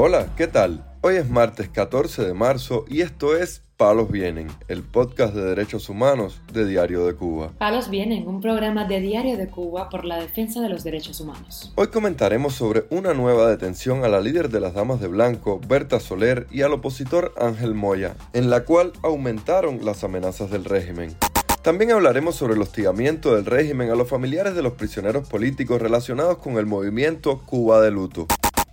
Hola, ¿qué tal? Hoy es martes 14 de marzo y esto es Palos Vienen, el podcast de derechos humanos de Diario de Cuba. Palos Vienen, un programa de Diario de Cuba por la defensa de los derechos humanos. Hoy comentaremos sobre una nueva detención a la líder de las Damas de Blanco, Berta Soler, y al opositor Ángel Moya, en la cual aumentaron las amenazas del régimen. También hablaremos sobre el hostigamiento del régimen a los familiares de los prisioneros políticos relacionados con el movimiento Cuba de Luto.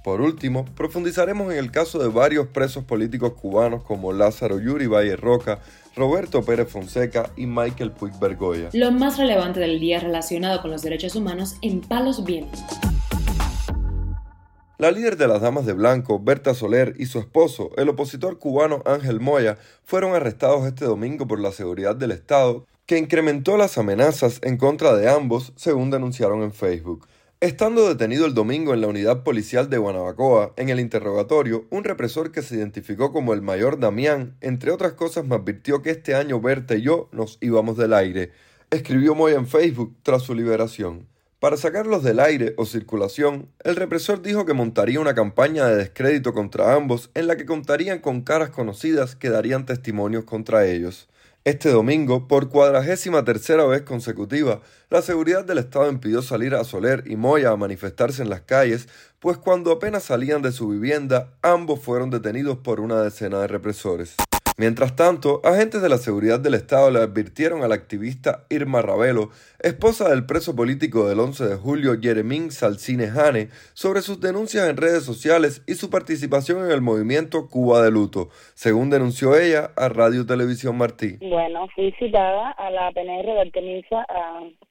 Por último, profundizaremos en el caso de varios presos políticos cubanos como Lázaro Yuri Valle Roca, Roberto Pérez Fonseca y Michael Puig Bergoya. Lo más relevante del día relacionado con los derechos humanos en Palos Vientos. La líder de las Damas de Blanco, Berta Soler, y su esposo, el opositor cubano Ángel Moya, fueron arrestados este domingo por la seguridad del Estado, que incrementó las amenazas en contra de ambos, según denunciaron en Facebook. Estando detenido el domingo en la unidad policial de Guanabacoa, en el interrogatorio, un represor que se identificó como el mayor Damián, entre otras cosas, me advirtió que este año Berta y yo nos íbamos del aire. Escribió Moya en Facebook tras su liberación. Para sacarlos del aire o circulación, el represor dijo que montaría una campaña de descrédito contra ambos en la que contarían con caras conocidas que darían testimonios contra ellos. Este domingo, por cuadragésima tercera vez consecutiva, la seguridad del Estado impidió salir a Soler y Moya a manifestarse en las calles, pues cuando apenas salían de su vivienda, ambos fueron detenidos por una decena de represores. Mientras tanto, agentes de la seguridad del Estado le advirtieron a la activista Irma Ravelo, esposa del preso político del 11 de julio Jeremín Salcine Jane, sobre sus denuncias en redes sociales y su participación en el movimiento Cuba de Luto, según denunció ella a Radio Televisión Martí. Bueno, fui citada a la PNR de Artemisa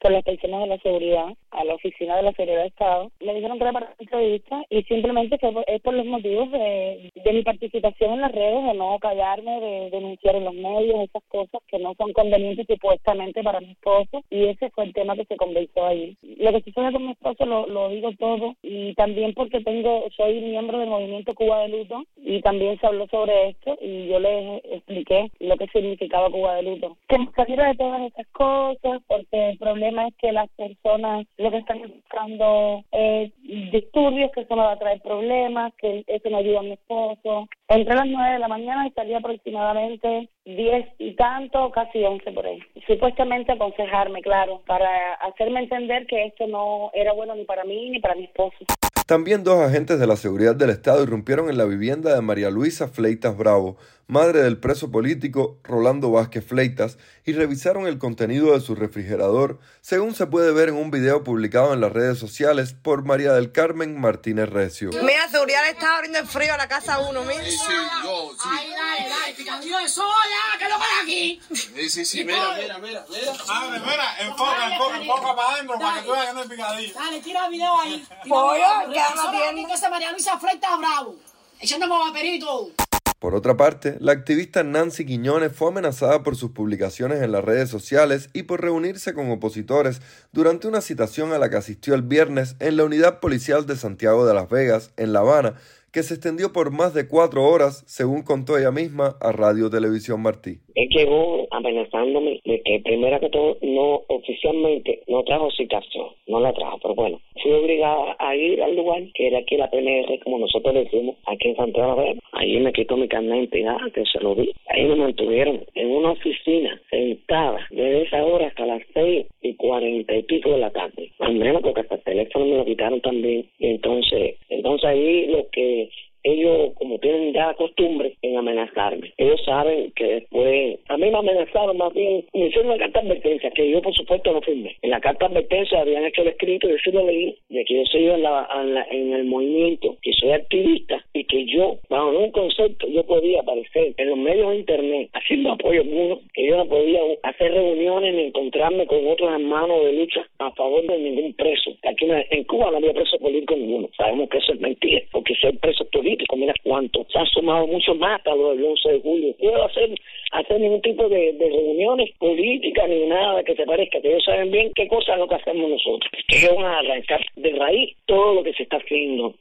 por las personas de la seguridad, a la oficina de la seguridad del Estado. Me dijeron que era para entrevista y simplemente fue, es por los motivos de, de mi participación en las redes, de no callarme, de denunciar en los medios esas cosas que no son convenientes supuestamente para mi esposo y ese fue el tema que se conversó ahí. Lo que sucede con mi esposo lo, lo digo todo y también porque tengo soy miembro del movimiento Cuba de Luto y también se habló sobre esto y yo les expliqué lo que significaba Cuba de Luto. Que me saliera de todas esas cosas porque el problema es que las personas lo que están buscando es disturbios, que eso me va a traer problemas, que eso no ayuda a mi esposo. Entré a las nueve de la mañana y salí aproximadamente 10 y tanto, casi 11 por ahí. Supuestamente aconsejarme, claro, para hacerme entender que esto no era bueno ni para mí ni para mi esposo. También dos agentes de la seguridad del Estado irrumpieron en la vivienda de María Luisa Fleitas Bravo, madre del preso político Rolando Vázquez Fleitas, y revisaron el contenido de su refrigerador, según se puede ver en un video publicado en las redes sociales por María del Carmen Martínez Recio. Mira, seguridad le está abriendo el frío a la casa uno, mira. Sí, yo, sí. Ay, dale, dale, picadillo de soya, que lo para aquí. Sí, sí, sí, mira, mira, mira, mira. Abre, mira, enfoca, enfoca, enfoca para adentro para que tú veas que no es picadillo. Dale, tira el video ahí. Pollo, que bien. bien. Que se María Luisa Freitas Bravo. Echándome vaperito. Por otra parte, la activista Nancy Quiñones fue amenazada por sus publicaciones en las redes sociales y por reunirse con opositores durante una citación a la que asistió el viernes en la unidad policial de Santiago de Las Vegas, en La Habana, que se extendió por más de cuatro horas, según contó ella misma a Radio Televisión Martí. Él llegó amenazándome de que primero que todo no oficialmente no trajo citación, no la trajo, pero bueno, fui obligada a ir al lugar que era aquí la PNR, como nosotros decimos, aquí en Santiago de Allí me quitó mi carnet de que se lo vi. Ahí me mantuvieron en una oficina, sentada, desde esa hora hasta las seis y cuarenta y pico de la tarde. Al menos porque hasta el teléfono me lo quitaron también. Y entonces, entonces ahí lo que ellos como tienen ya costumbre en amenazarme. Ellos saben que después, a mí me amenazaron más bien, me hicieron una carta de advertencia, que yo por supuesto no firmé. En la carta de advertencia habían hecho el escrito, yo sí lo leí, de que yo soy en, en, la, en el movimiento, que soy activista y que yo, bajo un concepto, yo podía aparecer en los medios de internet haciendo apoyo alguno, que yo no podía hacer reuniones ni encontrarme con otros hermanos de lucha a favor de ningún preso. Aquí en Cuba no había preso político ninguno. Sabemos que eso es mentira, porque ser preso político mira cuánto, se ha sumado mucho más hasta lo del 11 de julio. Puedo hacer, hacer ningún tipo de, de, reuniones políticas ni nada que se parezca, que ellos saben bien qué cosa es lo que hacemos nosotros, ellos van a arrancar de raíz todo lo que se está haciendo.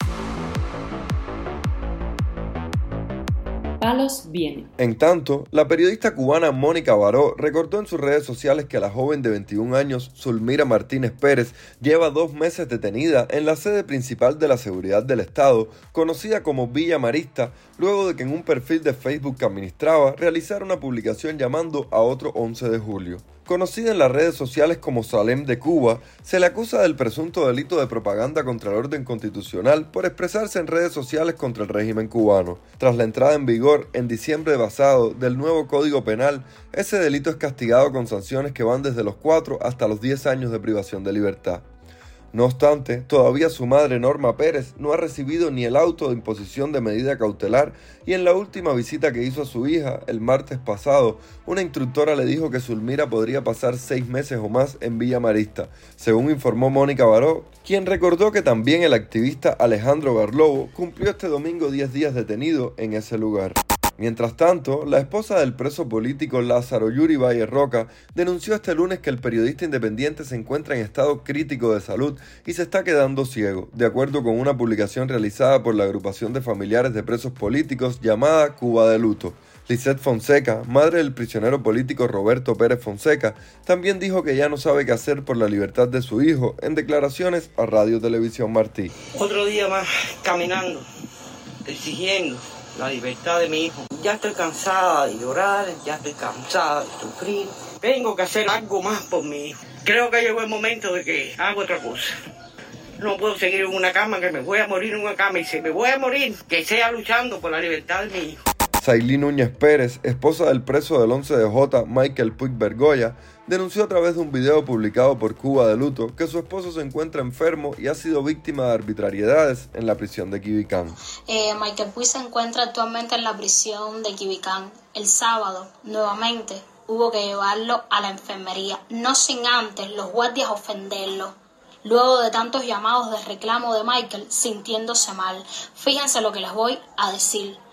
En tanto, la periodista cubana Mónica Baró recordó en sus redes sociales que la joven de 21 años, Zulmira Martínez Pérez, lleva dos meses detenida en la sede principal de la seguridad del Estado, conocida como Villa Marista, luego de que en un perfil de Facebook que administraba realizara una publicación llamando a otro 11 de julio. Conocida en las redes sociales como Salem de Cuba, se le acusa del presunto delito de propaganda contra el orden constitucional por expresarse en redes sociales contra el régimen cubano. Tras la entrada en vigor en diciembre pasado del nuevo Código Penal, ese delito es castigado con sanciones que van desde los 4 hasta los 10 años de privación de libertad. No obstante, todavía su madre Norma Pérez no ha recibido ni el auto de imposición de medida cautelar y en la última visita que hizo a su hija el martes pasado, una instructora le dijo que Zulmira podría pasar seis meses o más en Villa Marista, según informó Mónica Baró, quien recordó que también el activista Alejandro Garlobo cumplió este domingo 10 días detenido en ese lugar. Mientras tanto, la esposa del preso político Lázaro Yuri Valle Roca denunció este lunes que el periodista independiente se encuentra en estado crítico de salud y se está quedando ciego, de acuerdo con una publicación realizada por la agrupación de familiares de presos políticos llamada Cuba de Luto. Lisette Fonseca, madre del prisionero político Roberto Pérez Fonseca, también dijo que ya no sabe qué hacer por la libertad de su hijo en declaraciones a Radio Televisión Martí. Otro día más caminando, exigiendo la libertad de mi hijo. Ya estoy cansada de llorar, ya estoy cansada de sufrir. Tengo que hacer algo más por mi hijo. Creo que llegó el momento de que haga otra cosa. No puedo seguir en una cama, que me voy a morir en una cama y si me voy a morir, que sea luchando por la libertad de mi hijo. Sailí Núñez Pérez, esposa del preso del 11 de J, Michael Puig Bergoya, denunció a través de un video publicado por Cuba de Luto que su esposo se encuentra enfermo y ha sido víctima de arbitrariedades en la prisión de Quibicán. Eh, Michael Puig se encuentra actualmente en la prisión de Quibicán. El sábado, nuevamente, hubo que llevarlo a la enfermería, no sin antes los guardias ofenderlo. Luego de tantos llamados de reclamo de Michael, sintiéndose mal. Fíjense lo que les voy a decir.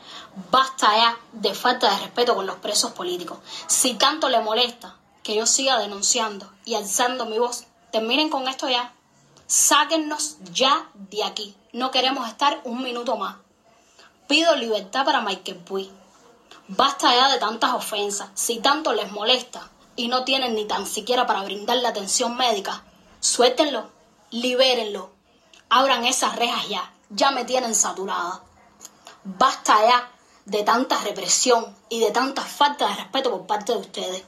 Basta ya de falta de respeto con los presos políticos. Si tanto le molesta que yo siga denunciando y alzando mi voz, terminen con esto ya. Sáquennos ya de aquí. No queremos estar un minuto más. Pido libertad para Michael Puig. Basta ya de tantas ofensas. Si tanto les molesta y no tienen ni tan siquiera para brindarle atención médica, suéltenlo, libérenlo. Abran esas rejas ya. Ya me tienen saturada. Basta ya de tanta represión y de tanta falta de respeto por parte de ustedes.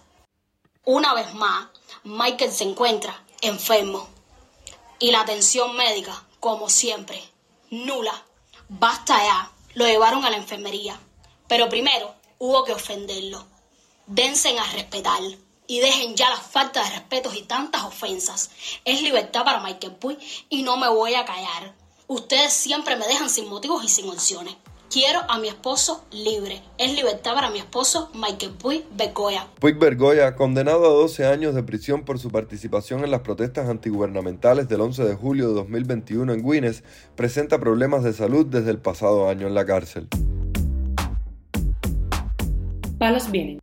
Una vez más, Michael se encuentra enfermo y la atención médica, como siempre, nula. Basta ya. Lo llevaron a la enfermería. Pero primero hubo que ofenderlo. Dense a respetar y dejen ya la falta de respetos y tantas ofensas. Es libertad para Michael Puig y no me voy a callar. Ustedes siempre me dejan sin motivos y sin opciones. Quiero a mi esposo libre. Es libertad para mi esposo Michael Puig Bergoya. Puig Bergoya, condenado a 12 años de prisión por su participación en las protestas antigubernamentales del 11 de julio de 2021 en Guinness, presenta problemas de salud desde el pasado año en la cárcel. Palos Vienen,